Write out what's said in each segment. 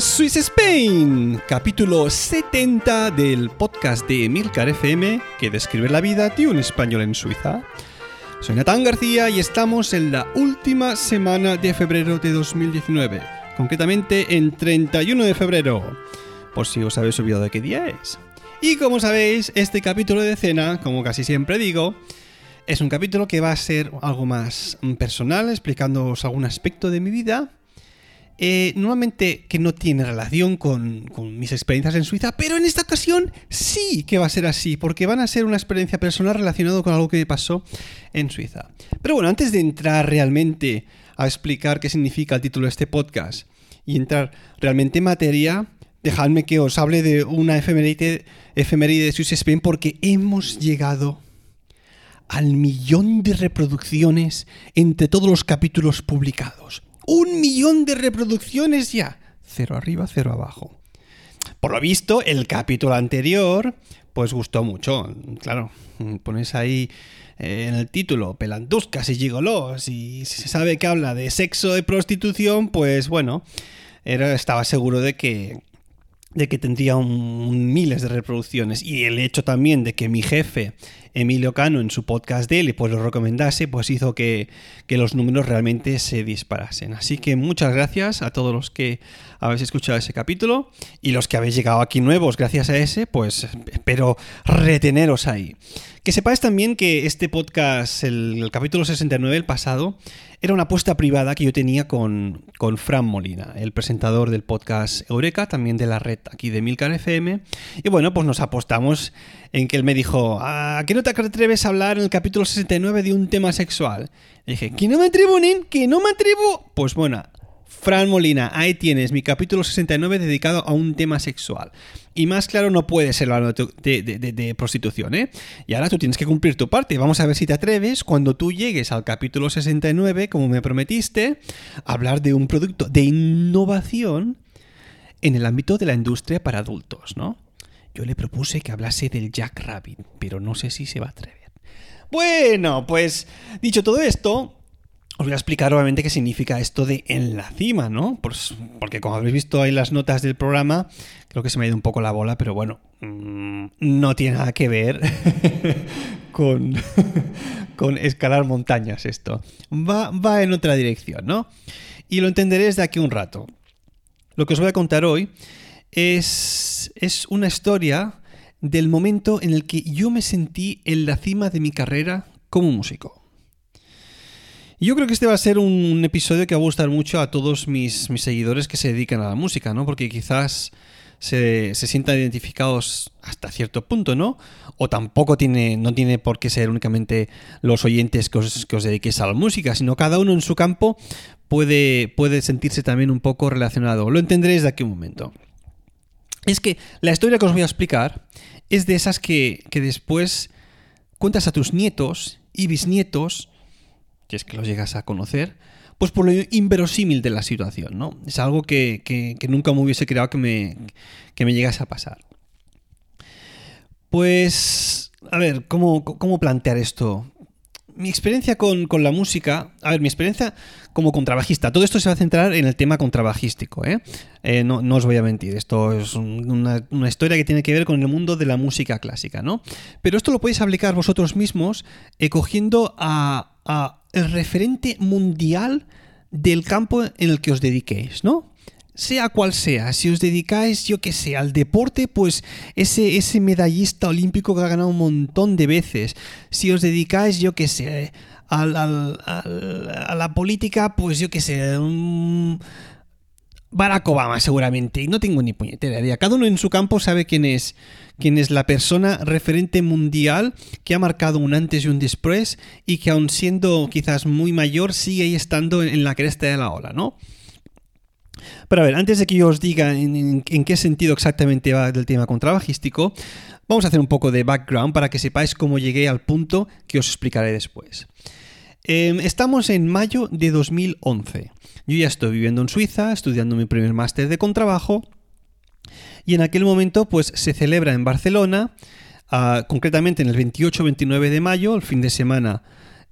A Swiss Spain, capítulo 70 del podcast de Milcar FM que describe la vida de un español en Suiza. Soy Natán García y estamos en la última semana de febrero de 2019, concretamente en 31 de febrero, por si os habéis olvidado de qué día es. Y como sabéis, este capítulo de decena, como casi siempre digo, es un capítulo que va a ser algo más personal, explicándoos algún aspecto de mi vida. Eh, normalmente que no tiene relación con, mis experiencias en Suiza, pero en esta ocasión sí que va a ser así, porque van a ser una experiencia personal relacionada con algo que me pasó en Suiza. Pero bueno, antes de entrar realmente a explicar qué significa el título de este podcast y entrar realmente en materia, dejadme que os hable de una efeméride, efeméride de Swiss Spain porque hemos llegado al millón de reproducciones entre todos los capítulos publicados. ¡Un millón de reproducciones ya! Cero arriba, cero abajo. Por lo visto, el capítulo anterior, pues gustó mucho. Claro, pones ahí eh, en el título pelanduscas y gigolos y si se sabe que habla de sexo y prostitución, pues bueno, era, estaba seguro de que de que tendría miles de reproducciones y el hecho también de que mi jefe Emilio Cano en su podcast de él pues lo recomendase pues hizo que, que, los números realmente se disparasen así que muchas gracias a todos los que habéis escuchado ese capítulo y los que habéis llegado aquí nuevos gracias a ese pues espero reteneros ahí que sepáis también que este podcast, el, capítulo 69, el pasado, era una apuesta privada que yo tenía con, con, Fran Molina, el presentador del podcast Eureka, también de la red aquí de Milcar FM. Y bueno, pues nos apostamos en que él me dijo, ¿a qué no te atreves a hablar en el capítulo 69 de un tema sexual? Dije, ¿que no me atrevo, Nen? ¿Que no me atrevo? Pues bueno, Fran Molina, ahí tienes mi capítulo 69 dedicado a un tema sexual. Y más claro no puede ser hablando de, prostitución, ¿eh? Y ahora tú tienes que cumplir tu parte. Vamos a ver si te atreves cuando tú llegues al capítulo 69, como me prometiste, a hablar de un producto de innovación en el ámbito de la industria para adultos, ¿no? Yo le propuse que hablase del Jack Rabbit, pero no sé si se va a atrever. Bueno, pues dicho todo esto, os voy a explicar obviamente qué significa esto de en la cima, ¿no? Pues, porque como habéis visto ahí las notas del programa, creo que se me ha ido un poco la bola, pero bueno, mm, no tiene nada que ver con, con escalar montañas esto. Va, va en otra dirección, ¿no? Y lo entenderéis de aquí un rato. Lo que os voy a contar hoy es, es una historia del momento en el que yo me sentí en la cima de mi carrera como músico. Yo creo que este va a ser un episodio que va a gustar mucho a todos mis, mis seguidores que se dedican a la música, ¿no? Porque quizás se, se, sientan identificados hasta cierto punto, ¿no? O tampoco tiene, no tiene por qué ser únicamente los oyentes que os, que os dediquéis a la música, sino cada uno en su campo puede, puede sentirse también un poco relacionado. Lo entenderéis de aquí un momento. Es que la historia que os voy a explicar es de esas que, que después cuentas a tus nietos y bisnietos si es que los llegas a conocer, pues por lo inverosímil de la situación, ¿no? Es algo que, nunca me hubiese creado que me, que me llegase a pasar. Pues, a ver, ¿cómo, cómo plantear esto? Mi experiencia con, la música, a ver, mi experiencia como contrabajista, todo esto se va a centrar en el tema contrabajístico, ¿eh? eh no, os voy a mentir, esto es una, historia que tiene que ver con el mundo de la música clásica, ¿no? Pero esto lo podéis aplicar vosotros mismos eh, cogiendo a, a el referente mundial del campo en el que os dediquéis, ¿no? Sea cual sea, si os dedicáis, yo que sé, al deporte, pues ese, ese medallista olímpico que ha ganado un montón de veces. Si os dedicáis, yo que sé, a la política, pues yo que sé. Barack Obama seguramente, y no tengo ni puñetera idea. Cada uno en su campo sabe quién es, quién es la persona referente mundial que ha marcado un antes y un después y que aun siendo quizás muy mayor sigue ahí estando en la cresta de la ola, ¿no? Pero a ver, antes de que yo os diga en, qué sentido exactamente va el tema contrabajístico, vamos a hacer un poco de background para que sepáis cómo llegué al punto que os explicaré después. Em, estamos en mayo de 2011. Yo ya estoy viviendo en Suiza, estudiando mi primer máster de contrabajo, y en aquel momento pues se celebra en Barcelona, ah, concretamente en el 28-29 de mayo, el fin de semana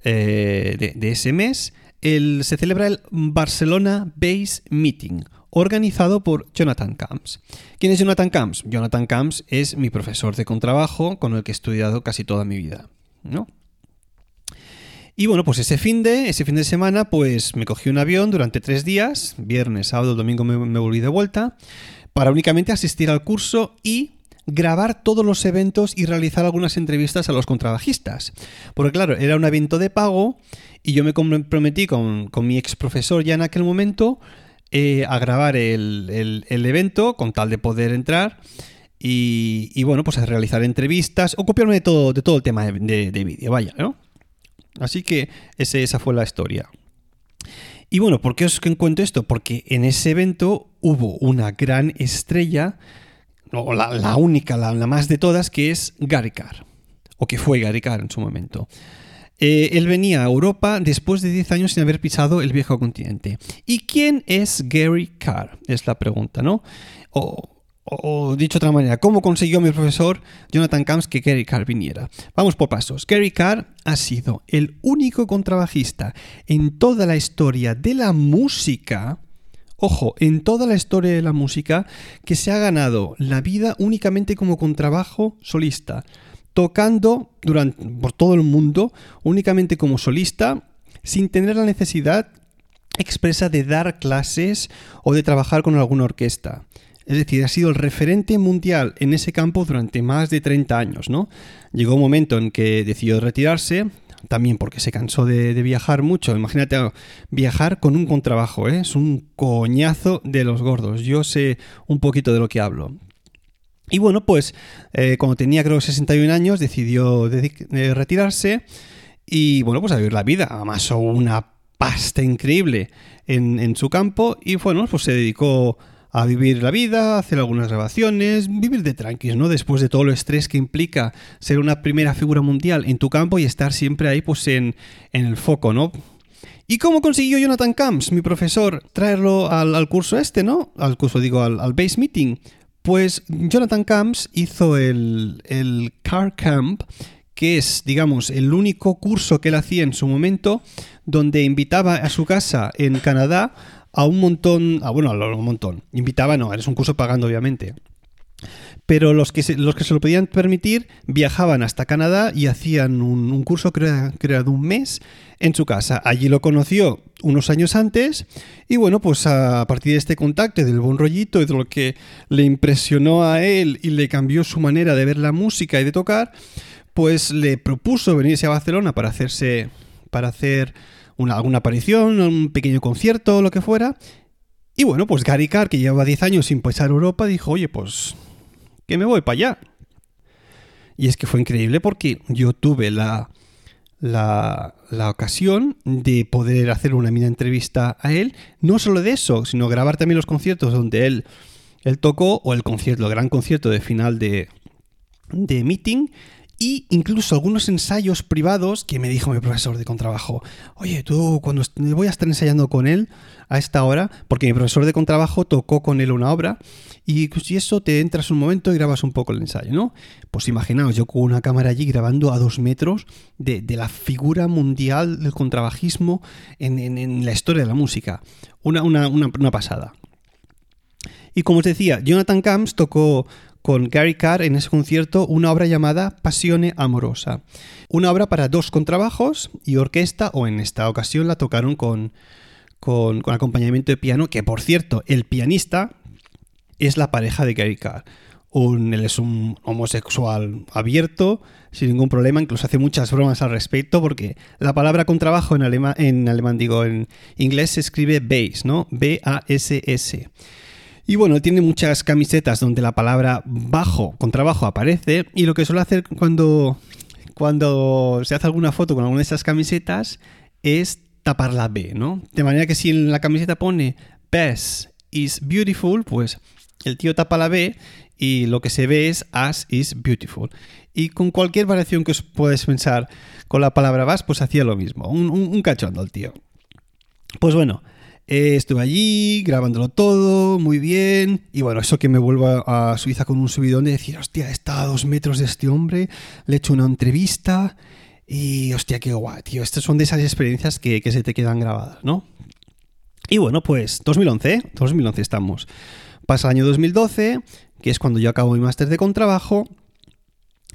eh, de, ese mes, se celebra el Barcelona Base Meeting, organizado por Jonathan Camps. ¿Quién es Jonathan Camps? Jonathan Camps es mi profesor de contrabajo con el que he estudiado casi toda mi vida, ¿no? Y bueno, pues ese fin de, ese fin de semana, pues me cogí un avión durante tres días, viernes, sábado, domingo me volví de vuelta, para únicamente asistir al curso y grabar todos los eventos y realizar algunas entrevistas a los contrabajistas. Porque claro, era un evento de pago y yo me comprometí con, mi ex profesor ya en aquel momento eh, a grabar el, evento con tal de poder entrar y, bueno, pues a realizar entrevistas, ocuparme de todo, de todo el tema de, de vídeo, vaya, ¿no? Así que esa fue la historia. Y bueno, ¿por qué os cuento esto? Porque en ese evento hubo una gran estrella la, única, la, más de todas, que es Gary Carr, o que fue Gary Carr en su momento. Eh, él venía a Europa después de 10 años sin haber pisado el viejo continente. ¿Y quién es Gary Carr? Es la pregunta, ¿no? O, o dicho de otra manera, ¿cómo consiguió mi profesor Jonathan Camps que Gary Carr viniera? Vamos por pasos. Gary Carr ha sido el único contrabajista en toda la historia de la música Ojo, en toda la historia de la música que se ha ganado la vida únicamente como contrabajo solista, tocando por todo el mundo únicamente como solista, sin tener la necesidad expresa de dar clases o de trabajar con alguna orquesta. Es decir, ha sido el referente mundial en ese campo durante más de 30 años, ¿no? Llegó un momento en que decidió retirarse, también porque se cansó de, viajar mucho. Imagínate viajar con un contrabajo, ¿eh? es un coñazo de los gordos. Yo sé un poquito de lo que hablo. Y bueno, pues eh, cuando tenía creo 61 años decidió eh, retirarse y bueno, pues a vivir la vida. Amasó una pasta increíble en, en su campo y bueno, pues se dedicó vivir la vida, hacer algunas grabaciones, vivir de tranquis, ¿no? Después de todo el estrés que implica ser una primera figura mundial en tu campo y estar siempre ahí, pues, en, el foco, ¿no? ¿Y cómo consiguió Jonathan Camps, mi profesor, traerlo al, curso este, ¿no? Al curso, digo, al, base meeting. Pues Jonathan Camps hizo el, el Car Camp, que es, digamos, el único curso que él hacía en su momento, donde invitaba a su casa en Canadá a un montón, a, bueno, a un montón. Invitaba, no, eres un curso pagando, obviamente. Pero los que, se, los que se lo podían permitir viajaban hasta Canadá y hacían un, curso, creo, de un mes, en su casa. Allí lo conoció unos años antes y bueno, pues a partir de este contacto del buen rollito y de lo que le impresionó a él y le cambió su manera de ver la música y de tocar, pues le propuso venirse a Barcelona para hacerse, para hacer una, alguna aparición, un pequeño concierto, lo que fuera. Y bueno, pues Gary Carr, que llevaba 10 años sin pisar Europa, dijo, oye, pues que me voy para allá. Y es que fue increíble porque yo tuve la, la, la, ocasión de poder hacer una mini entrevista a él. No solo de eso, sino grabar también los conciertos donde él, él tocó, o el concierto, el gran concierto de final de, de Meeting y incluso algunos ensayos privados que me dijo mi profesor de contrabajo, oye, tú cuando voy a estar ensayando con él a esta hora, porque mi profesor de contrabajo tocó con él una obra, y si eso te entras un momento y grabas un poco el ensayo, ¿no? Pues imaginaos, yo con una cámara allí grabando a dos metros de, la figura mundial del contrabajismo en, la historia de la música. Una, una, una pasada. Y como os decía, Jonathan Camps tocó con Gary Carr en ese concierto una obra llamada Pasione Amorosa. Una obra para dos contrabajos y orquesta, o en esta ocasión la tocaron con, con, acompañamiento de piano, que por cierto, el pianista es la pareja de Gary Carr. él es un homosexual abierto, sin ningún problema, incluso hace muchas bromas al respecto, porque la palabra contrabajo en alemán, en alemán digo, en inglés se escribe bass, ¿no? B-A-S-S. Y bueno, tiene muchas camisetas donde la palabra bajo, contrabajo aparece. Y lo que suele hacer cuando, cuando se hace alguna foto con alguna de esas camisetas es tapar la B, ¿no? De manera que si en la camiseta pone Bass is beautiful, pues el tío tapa la B y lo que se ve es As is beautiful. Y con cualquier variación que os puedes pensar con la palabra bass, pues hacía lo mismo. Un, un, un cachondo el tío. Pues bueno, eh, estuve allí grabándolo todo, muy bien. Y bueno, eso que me vuelvo a, Suiza con un subidón de decir, hostia, está a dos metros de este hombre, le he hecho una entrevista Y hostia, qué guay, tío. Estas son de esas experiencias que, que se te quedan grabadas, ¿no? Y bueno, pues 2011, 2011 estamos. Pasa el año 2012, que es cuando yo acabo mi máster de contrabajo.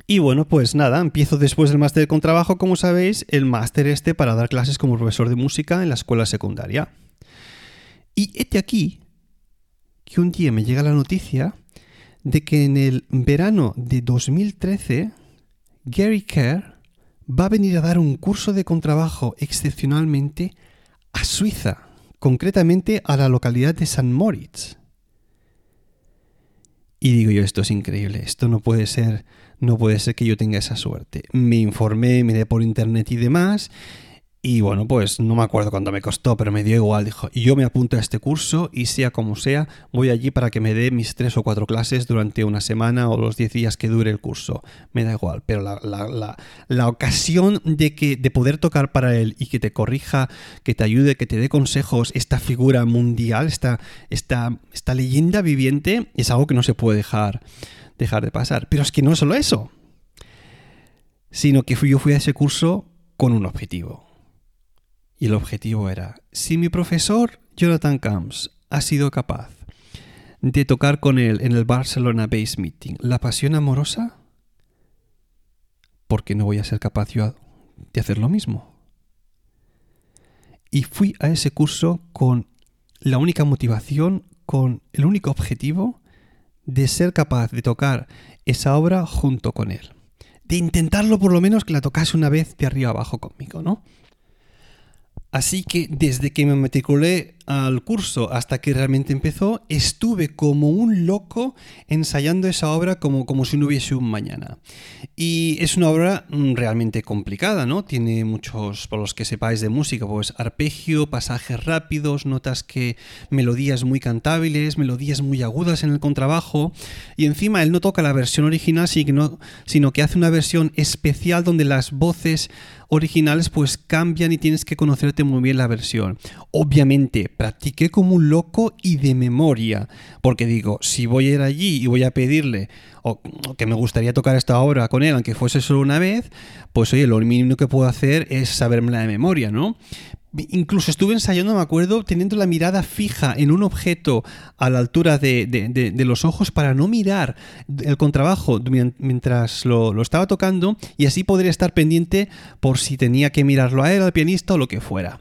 Y bueno, pues nada, empiezo después del máster de contrabajo, como sabéis, el máster este para dar clases como profesor de música en la escuela secundaria. Y este aquí que un día me llega la noticia de que en el verano de 2013 Gary Kerr va a venir a dar un curso de contrabajo excepcionalmente a Suiza, concretamente a la localidad de San Moritz. Y digo yo, esto es increíble, esto no puede ser, no puede ser que yo tenga esa suerte. Me informé, miré por internet y demás, y bueno, pues no me acuerdo cuánto me costó, pero me dio igual. Dijo, yo me apunto a este curso y sea como sea, voy allí para que me dé mis tres o cuatro clases durante una semana o los diez días que dure el curso. Me da igual, pero la, la, la, ocasión de, que, de poder tocar para él y que te corrija, que te ayude, que te dé consejos, esta figura mundial, esta, esta, esta leyenda viviente, es algo que no se puede dejar, dejar de pasar. Pero es que no solo eso, sino que yo fui a ese curso con un objetivo y el objetivo era, si mi profesor Jonathan Camps ha sido capaz de tocar con él en el Barcelona Base Meeting la pasión amorosa, ¿por qué no voy a ser capaz yo de hacer lo mismo? Y fui a ese curso con la única motivación, con el único objetivo de ser capaz de tocar esa obra junto con él. De intentarlo por lo menos que la tocase una vez de arriba abajo conmigo, ¿no? Así que desde que me matriculé al curso hasta que realmente empezó, estuve como un loco ensayando esa obra como, como si no hubiese un mañana. Y es una obra mm, realmente complicada, ¿no? Tiene muchos, por los que sepáis de música, pues arpegio, pasajes rápidos, notas que, melodías muy cantables, melodías muy agudas en el contrabajo. Y encima él no toca la versión original, sino que hace una versión especial donde las voces originales pues cambian y tienes que conocerte muy bien la versión. Obviamente, practiqué como un loco y de memoria, porque digo, si voy a ir allí y voy a pedirle o, que me gustaría tocar esta obra con él, aunque fuese solo una vez, pues oye, lo mínimo que puedo hacer es sabérmela de memoria, ¿no? Incluso estuve ensayando, me acuerdo, teniendo la mirada fija en un objeto a la altura de, los ojos para no mirar el contrabajo mientras lo, estaba tocando y así podría estar pendiente por si tenía que mirarlo a él, al pianista o lo que fuera.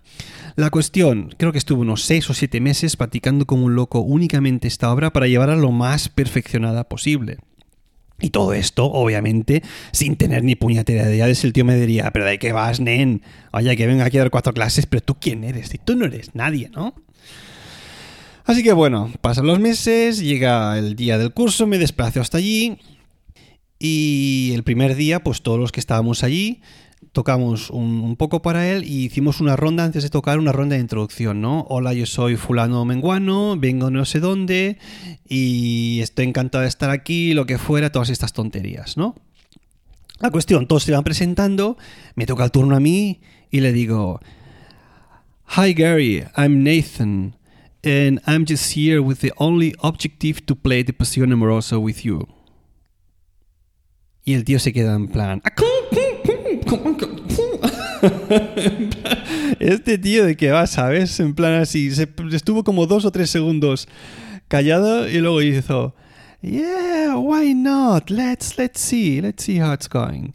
La cuestión, creo que estuve unos 6 o 7 meses practicando como un loco únicamente esta obra para llevarla lo más perfeccionada posible. Y todo esto, obviamente, sin tener ni puñetera de si el tío me diría, pero ¿de qué vas, nen? Oye, que venga aquí a dar cuatro clases, pero tú quién eres? Si tú no eres nadie, ¿no? Así que bueno, pasan los meses, llega el día del curso, me desplazo hasta allí y el primer día, pues todos los que estábamos allí, tocamos un, poco para él y hicimos una ronda antes de tocar, una ronda de introducción, ¿no? Hola, yo soy fulano menguano, vengo no sé dónde y estoy encantado de estar aquí, lo que fuera, todas estas tonterías, ¿no? La cuestión, todos se van presentando, me toca el turno a mí y le digo, Hi Gary, I'm Nathan and I'm just here with the only objective to play the Pasión Amorosa with you. Y el tío se queda en plan, este tío de que va, ¿sabes? En plan así, estuvo como dos o tres segundos callado y luego hizo, yeah, why not? Let's, let's see, let's see how it's going.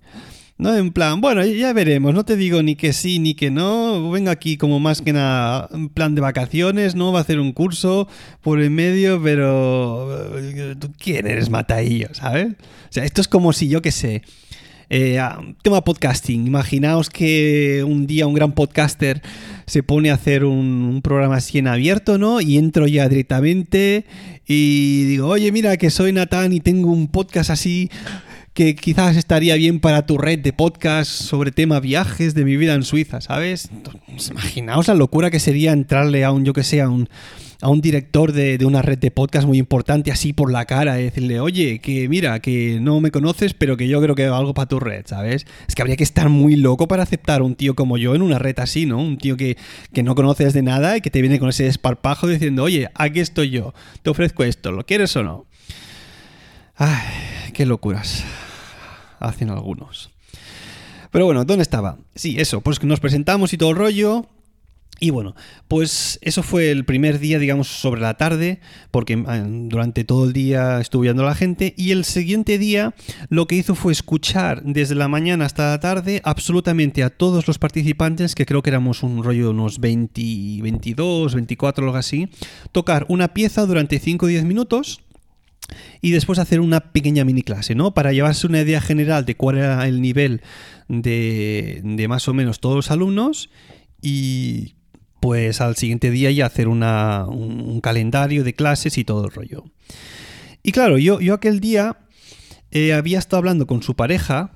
¿no? En plan, bueno, ya veremos, no te digo ni que sí ni que no, vengo aquí como más que nada en plan de vacaciones, ¿no? Va a hacer un curso por el medio, pero eh, tú quién eres, Mataillo, ¿sabes? O sea, esto es como si yo que sé, eh, ah, tema podcasting. Imaginaos que un día un gran podcaster se pone a hacer un, programa así en abierto, ¿no? Y entro ya directamente y digo, oye, mira que soy Natán y tengo un podcast así que quizás estaría bien para tu red de podcast sobre tema viajes de mi vida en Suiza, ¿sabes? Imaginaos la locura que sería entrarle a un, yo que sé, a un a un director de, una red de podcast muy importante así por la cara y decirle, oye, que mira, que no me conoces, pero que yo creo que algo para tu red, ¿sabes? Es que habría que estar muy loco para aceptar a un tío como yo en una red así, ¿no? Un tío que, que no conoces de nada y que te viene con ese desparpajo diciendo, oye, aquí estoy yo, te ofrezco esto, ¿lo quieres o no? Ay, qué locuras hacen algunos. Pero bueno, ¿dónde estaba? Sí, eso, pues nos presentamos y todo el rollo. Y bueno, pues eso fue el primer día, digamos, sobre la tarde, porque ah, durante todo el día estuve viendo a la gente. Y el siguiente día lo que hizo fue escuchar desde la mañana hasta la tarde absolutamente a todos los participantes, que creo que éramos un rollo de unos 20, 22, 24, algo así, tocar una pieza durante 5 o 10 minutos y después hacer una pequeña mini clase, ¿no? Para llevarse una idea general de cuál era el nivel de, de más o menos todos los alumnos y pues al siguiente día ya hacer una, un, calendario de clases y todo el rollo. Y claro, yo, yo aquel día eh, había estado hablando con su pareja,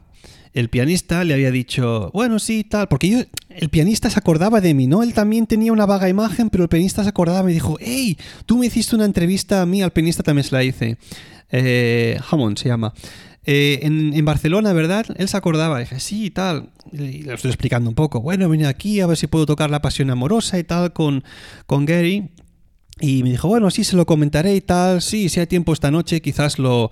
el pianista le había dicho, bueno, sí, tal, porque yo, el pianista se acordaba de mí, ¿no? Él también tenía una vaga imagen, pero el pianista se acordaba y me dijo, hey, tú me hiciste una entrevista a mí, al pianista también se la hice. Eh, Hammond se llama. Eh, en, Barcelona, ¿verdad? Él se acordaba, dije, sí, tal. Y le estoy explicando un poco. Bueno, vine aquí a ver si puedo tocar la pasión amorosa y tal con, con Gary. Y me dijo, bueno, sí, se lo comentaré y tal. Sí, si hay tiempo esta noche, quizás lo,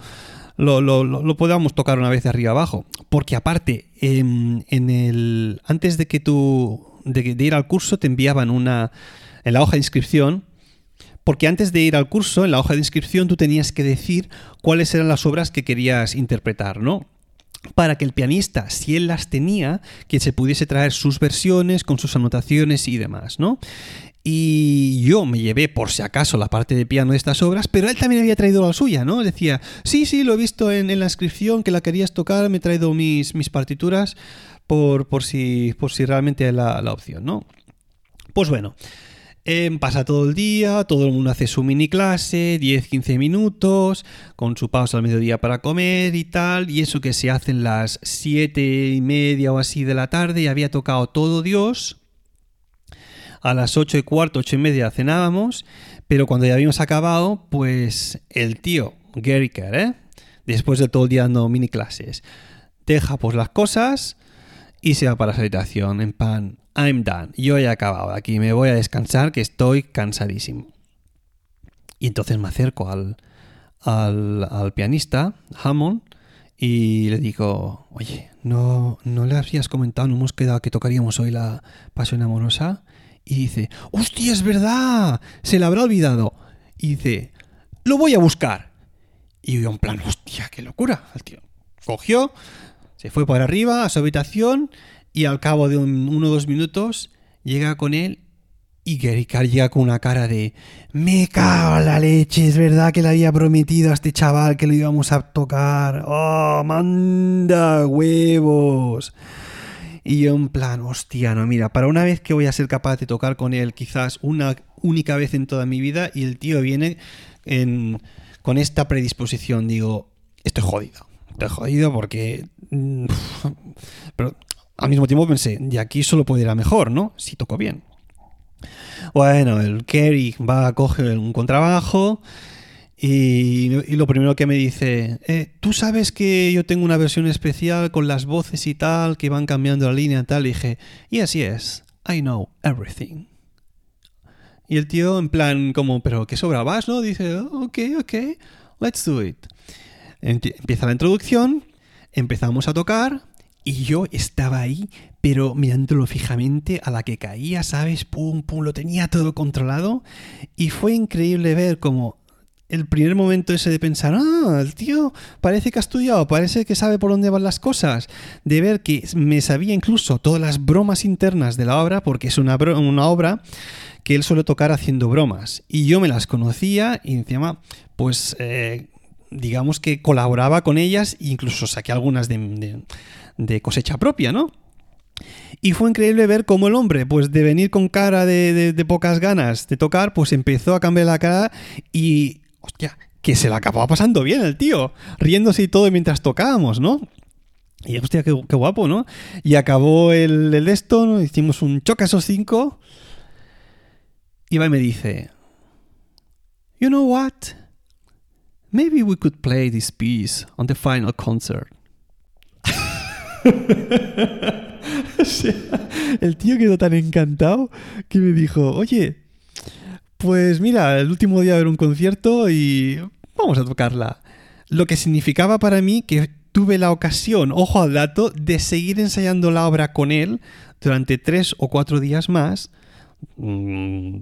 lo, lo, podamos tocar una vez de arriba abajo. Porque aparte, en, en el, antes de que tú, de ir al curso, te enviaban una, en la hoja de inscripción, porque antes de ir al curso, en la hoja de inscripción, tú tenías que decir cuáles eran las obras que querías interpretar, ¿no? para que el pianista, si él las tenía, que se pudiese traer sus versiones con sus anotaciones y demás, ¿no? Y yo me llevé por si acaso la parte de piano de estas obras, pero él también había traído la suya, ¿no? Decía, sí, sí, lo he visto en, la inscripción, que la querías tocar, me he traído mis, mis partituras por, si, por si realmente es la, la opción, ¿no? Pues bueno, pasa todo el día, todo el mundo hace su mini clase, 10-15 minutos, con su pausa al mediodía para comer y tal, y eso que se hacen las 7 y media o así de la tarde, y había tocado todo Dios. A las 8 y cuarto, 8 y media cenábamos, pero cuando ya habíamos acabado, pues el tío, Gary Kerr, ¿eh? después de todo el día dando mini clases, deja pues las cosas y se va para la habitación en pan I'm done. Yo he acabado aquí, me voy a descansar que estoy cansadísimo. Y entonces me acerco al, al, pianista, Hammond, y le digo, oye, ¿no, ¿no le habías comentado, no hemos quedado que tocaríamos hoy la pasión amorosa? Y dice, ¡hostia, es verdad! Se le habrá olvidado. Y dice, lo voy a buscar. Y yo en plan, hostia, qué locura. El tío cogió, se fue por arriba a su habitación y al cabo de uno o dos minutos llega con él y Gary Carr llega con una cara de me cago en la leche, es verdad que le había prometido a este chaval que lo íbamos a tocar. Oh, manda huevos. Y yo en plan, hostia, no, mira, para una vez que voy a ser capaz de tocar con él, quizás una única vez en toda mi vida, y el tío viene con esta predisposición, digo, estoy jodido. Estoy jodido porque... Mm, pero al mismo tiempo pensé, y aquí solo puede ir a mejor, ¿no? Si toco bien. Bueno, el Kerry va a coger un contrabajo y, lo primero que me dice, eh, ¿tú sabes que yo tengo una versión especial con las voces y tal, que van cambiando la línea y tal? Y dije, yes, yes, I know everything. Y el tío en plan como, pero ¿qué sobra vas, no? Dice, oh, ok, ok, let's do it. Empieza la introducción, empezamos a tocar y yo estaba ahí, pero mirándolo fijamente a la que caía, ¿sabes? Pum, pum, lo tenía todo controlado. Y fue increíble ver como el primer momento ese de pensar, ah, el tío parece que ha estudiado, parece que sabe por dónde van las cosas, de ver que me sabía incluso todas las bromas internas de la obra, porque es una, una obra que él suele tocar haciendo bromas. Y yo me las conocía y encima, pues, eh, digamos que colaboraba con ellas e incluso saqué algunas de de cosecha propia, ¿no? Y fue increíble ver cómo el hombre, pues de venir con cara de, pocas ganas de tocar, pues empezó a cambiar la cara y, hostia, que se la acababa pasando bien el tío, riéndose y todo mientras tocábamos, ¿no? Y hostia, qué, guapo, ¿no? Y acabó el, el esto, ¿no? hicimos un choque a esos cinco. Y va y me dice, You know what? Maybe we could play this piece on the final concert. el tío quedó tan encantado que me dijo, oye, pues mira, el último día de un concierto y vamos a tocarla. Lo que significaba para mí que tuve la ocasión, ojo al dato, de seguir ensayando la obra con él durante tres o cuatro días más. Mm,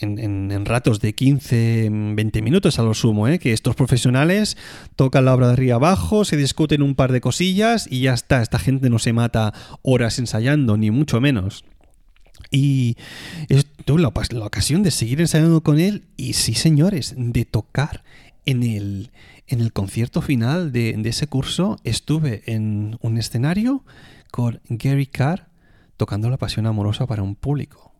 en, ratos de 15, 20 minutos a lo sumo, ¿eh? que estos profesionales tocan la obra de arriba abajo, se discuten un par de cosillas y ya está, esta gente no se mata horas ensayando, ni mucho menos. Y tuve la, ocasión de seguir ensayando con él y sí, señores, de tocar en el, en el concierto final de, de ese curso, estuve en un escenario con Gary Carr tocando la pasión amorosa para un público.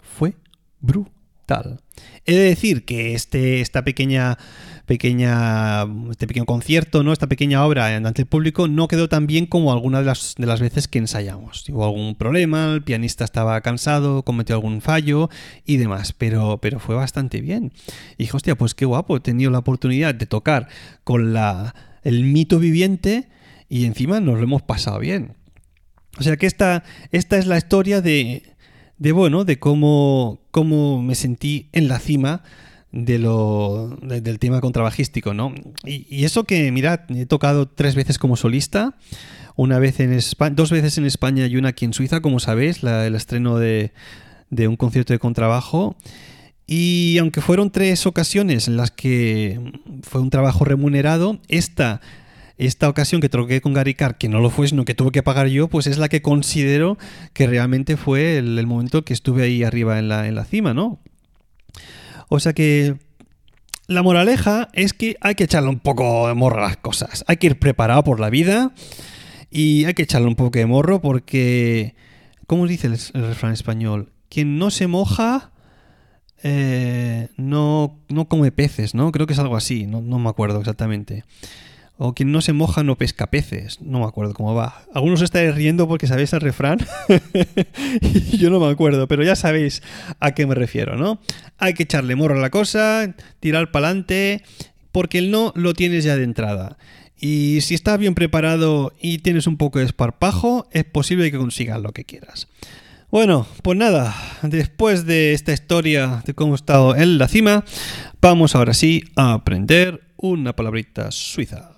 Fue brutal. He de decir que este, esta pequeña, pequeña, este pequeño concierto, ¿no? esta pequeña obra ante el público no quedó tan bien como algunas de las, de las veces que ensayamos. Hubo algún problema, el pianista estaba cansado, cometió algún fallo y demás, pero, pero fue bastante bien. Y dije, hostia, pues qué guapo, he tenido la oportunidad de tocar con la, el mito viviente y encima nos lo hemos pasado bien. O sea que esta, esta es la historia de, de bueno, de cómo, cómo me sentí en la cima de lo, del tema contrabajístico, ¿no? Y, eso que, mirad, he tocado tres veces como solista, una vez en España, dos veces en España y una aquí en Suiza, como sabéis, el estreno de, de un concierto de contrabajo. Y aunque fueron tres ocasiones en las que fue un trabajo remunerado, esta esta ocasión que troqué con Gary Carr, que no lo fue, sino que tuve que pagar yo, pues es la que considero que realmente fue el, momento que estuve ahí arriba en la, en la cima, ¿no? O sea que la moraleja es que hay que echarle un poco de morro a las cosas. Hay que ir preparado por la vida y hay que echarle un poco de morro porque, ¿cómo dice el, refrán español? Quien no se moja eh, no, no come peces, ¿no? Creo que es algo así, no, no me acuerdo exactamente. O quien no se moja no pesca peces. No me acuerdo cómo va. Algunos estáis riendo porque sabéis el refrán. y yo no me acuerdo, pero ya sabéis a qué me refiero, ¿no? Hay que echarle morro a la cosa, tirar para adelante, porque el no lo tienes ya de entrada. Y si estás bien preparado y tienes un poco de esparpajo, es posible que consigas lo que quieras. Bueno, pues nada, después de esta historia de cómo he estado en la cima, vamos ahora sí a aprender una palabrita suiza.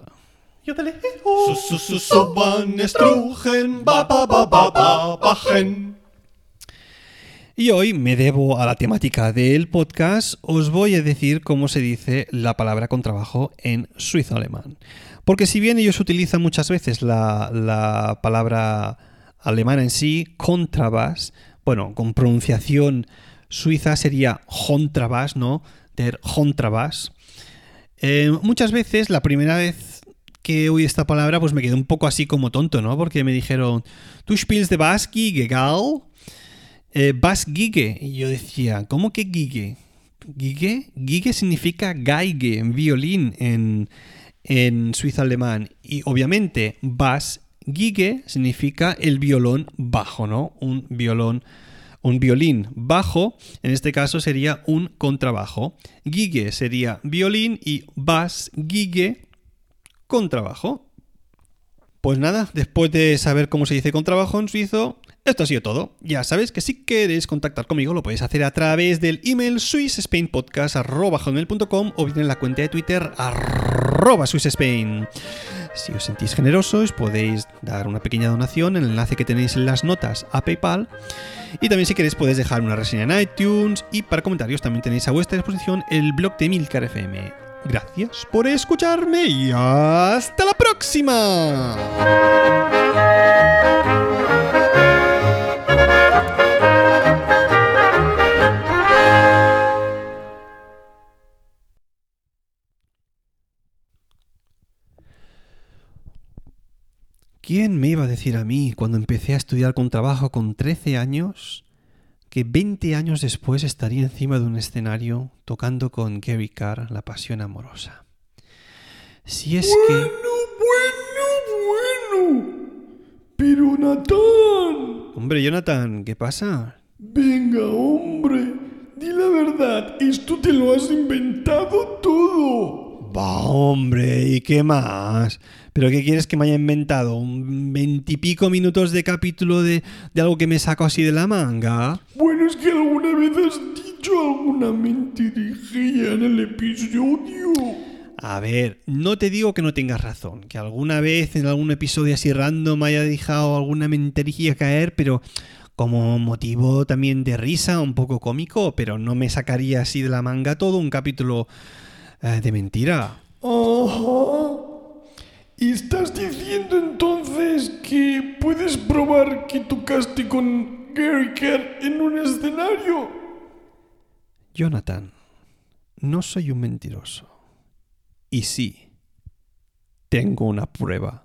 Y hoy me debo a la temática del podcast, os voy a decir cómo se dice la palabra con trabajo en suizo alemán. Porque si bien ellos utilizan muchas veces la, palabra alemana en sí, contrabass, bueno, con pronunciación suiza sería Contrabass, ¿no? Der Contrabass. Eh, muchas veces, la primera vez que oí esta palabra, pues me quedé un poco así como tonto, ¿no? Porque me dijeron, ¿tú spielst de Bass Gige, gal? Eh, Bass Gige. Y yo decía, ¿cómo que Gige? ¿Gige? Gige significa Geige, violín en, en suizo alemán. Y obviamente, Bass Gige significa el violón bajo, ¿no? Un violón un violín bajo, en este caso sería un contrabajo. Gige sería violín y bass gige con trabajo. Pues nada, después de saber cómo se dice con trabajo en suizo, esto ha sido todo. Ya sabes que si queréis contactar conmigo lo podéis hacer a través del email swissspainpodcast.com o bien en la cuenta de Twitter arroba. Si os sentís generosos podéis dar una pequeña donación en el enlace que tenéis en las notas a PayPal. Y también si queréis podéis dejar una reseña en iTunes y para comentarios también tenéis a vuestra disposición el blog de Milcar FM. Gracias por escucharme y hasta la próxima. ¿Quién me iba a decir a mí cuando empecé a estudiar con trabajo con 13 años que 20 años después estaría encima de un escenario tocando con Gary Carr La Pasión Amorosa. Si es que... Bueno, bueno, bueno. Pero Nathan. Hombre, Jonathan, ¿qué pasa? Venga, hombre. Di la verdad, esto te lo has inventado todo. Va, hombre, ¿y qué más? ¿Pero qué quieres que me haya inventado? ¿Un veintipico minutos de capítulo de, de, algo que me saco así de la manga? Bueno, es que alguna vez has dicho alguna mentirijilla en el episodio. A ver, no te digo que no tengas razón, que alguna vez en algún episodio así random haya dejado alguna mentería caer, pero como motivo también de risa, un poco cómico, pero no me sacaría así de la manga todo un capítulo eh, de mentira. Ajá. ¿Y estás diciendo entonces que puedes probar que tocaste con Gary Kerr en un escenario? Jonathan, no soy un mentiroso. Y sí, tengo una prueba.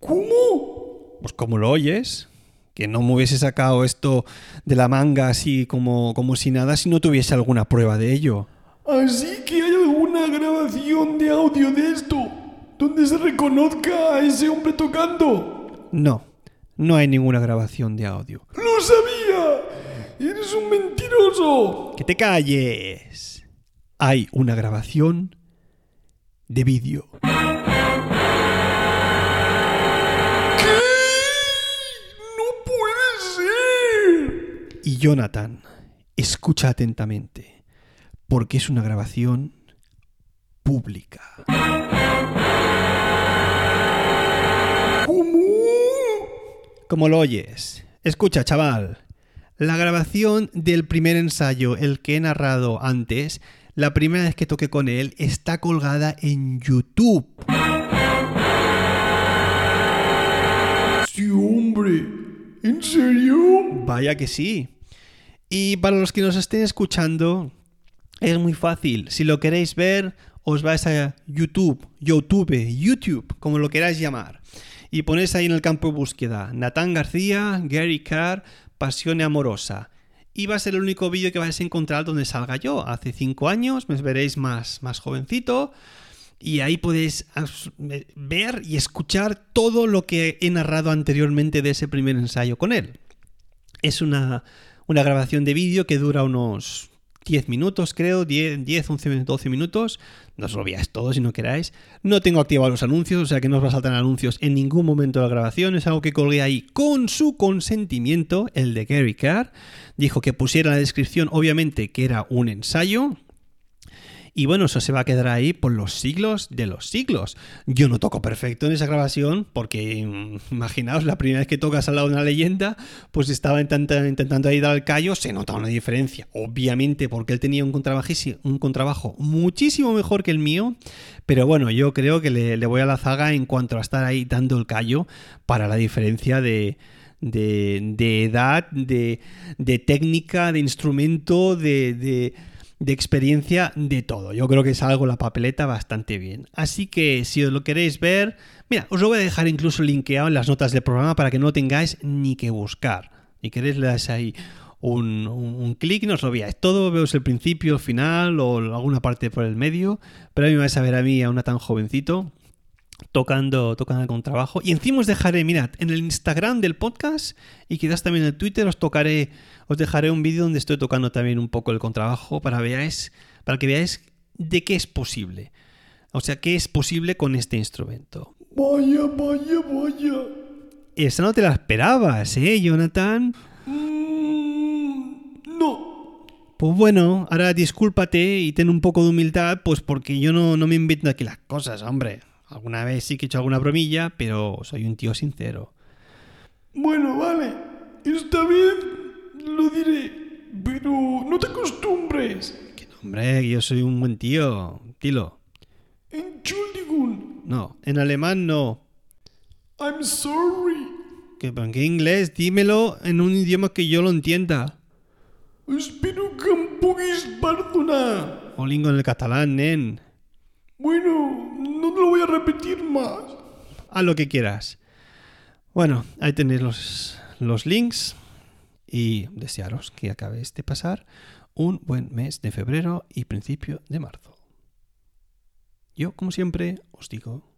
¿Cómo? Pues como lo oyes, que no me hubiese sacado esto de la manga así como, como si nada si no tuviese alguna prueba de ello. Así que alguna grabación de audio de esto donde se reconozca a ese hombre tocando. No, no hay ninguna grabación de audio. ¡Lo sabía! ¡Eres un mentiroso! ¡Que te calles! Hay una grabación de vídeo. ¿Qué? ¡No puede ser! Y Jonathan, escucha atentamente, porque es una grabación pública. ¿Cómo? Como lo oyes. Escucha, chaval. La grabación del primer ensayo, el que he narrado antes, la primera vez que toqué con él, está colgada en YouTube. Sí, hombre. ¿En serio? Vaya que sí. Y para los que nos estén escuchando, es muy fácil. Si lo queréis ver, os vais a YouTube, YouTube, YouTube, como lo queráis llamar. Y ponéis ahí en el campo de búsqueda Natán García, Gary Carr, Pasión Amorosa. Y va a ser el único vídeo que vais a encontrar donde salga yo. Hace cinco años, me veréis más, más jovencito. Y ahí podéis ver y escuchar todo lo que he narrado anteriormente de ese primer ensayo con él. Es una, una grabación de vídeo que dura unos 10 minutos, creo, 10, 10, 11, 12 minutos. No os lo veáis todo si no queráis. No tengo activados los anuncios, o sea que no os va a saltar anuncios en ningún momento de la grabación. Es algo que colgué ahí con su consentimiento, el de Gary Carr. Dijo que pusiera en la descripción, obviamente, que era un ensayo. Y bueno, eso se va a quedar ahí por los siglos de los siglos. Yo no toco perfecto en esa grabación porque, mm, imaginaos, la primera vez que tocas al lado de una leyenda, pues estaba intenta- intentando ahí dar al callo, se nota una diferencia. Obviamente porque él tenía un, un contrabajo muchísimo mejor que el mío, pero bueno, yo creo que le, le voy a la zaga en cuanto a estar ahí dando el callo para la diferencia de, de, de edad, de, de técnica, de instrumento, de, de, experiencia, de todo. Yo creo que salgo la papeleta bastante bien. Así que si os lo queréis ver, mira, os lo voy a dejar incluso linkeado en las notas del programa para que no tengáis ni que buscar. Si queréis le dais ahí un, clic y no os lo veáis. Todo veos el principio, el final o alguna parte por el medio. Pero a mí me vais a ver a mí, a una tan jovencito, tocando, tocando con trabajo. Y encima os dejaré, mirad, en el Instagram del podcast y quizás también en el Twitter os tocaré, os dejaré un vídeo donde estoy tocando también un poco el contrabajo para veáis, para que veáis de qué es posible. O sea, qué es posible con este instrumento. Vaya, vaya, vaya. Esa no te la esperabas, ¿eh, Jonathan? Mm, no. Pues bueno, ahora discúlpate y ten un poco de humildad, pues porque yo no, no me invento aquí las cosas, hombre. Alguna vez sí que he hecho alguna bromilla, pero soy un tío sincero. Bueno, vale. Esta vez lo diré. Pero no te acostumbres. Que no, hombre, yo soy un buen tío. Dilo. Entschuldigung. No, en alemán no. I'm sorry. Que en qué inglés, dímelo en un idioma que yo lo entienda. Espero que em puguis perdonar. O lingo en el catalán, nen. Bueno, no te lo voy a repetir más. A lo que quieras. Bueno, ahí tenéis los, los links y desearos que acabéis de este pasar un buen mes de febrero y principio de marzo. Yo, como siempre, os digo...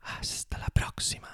Hasta la próxima.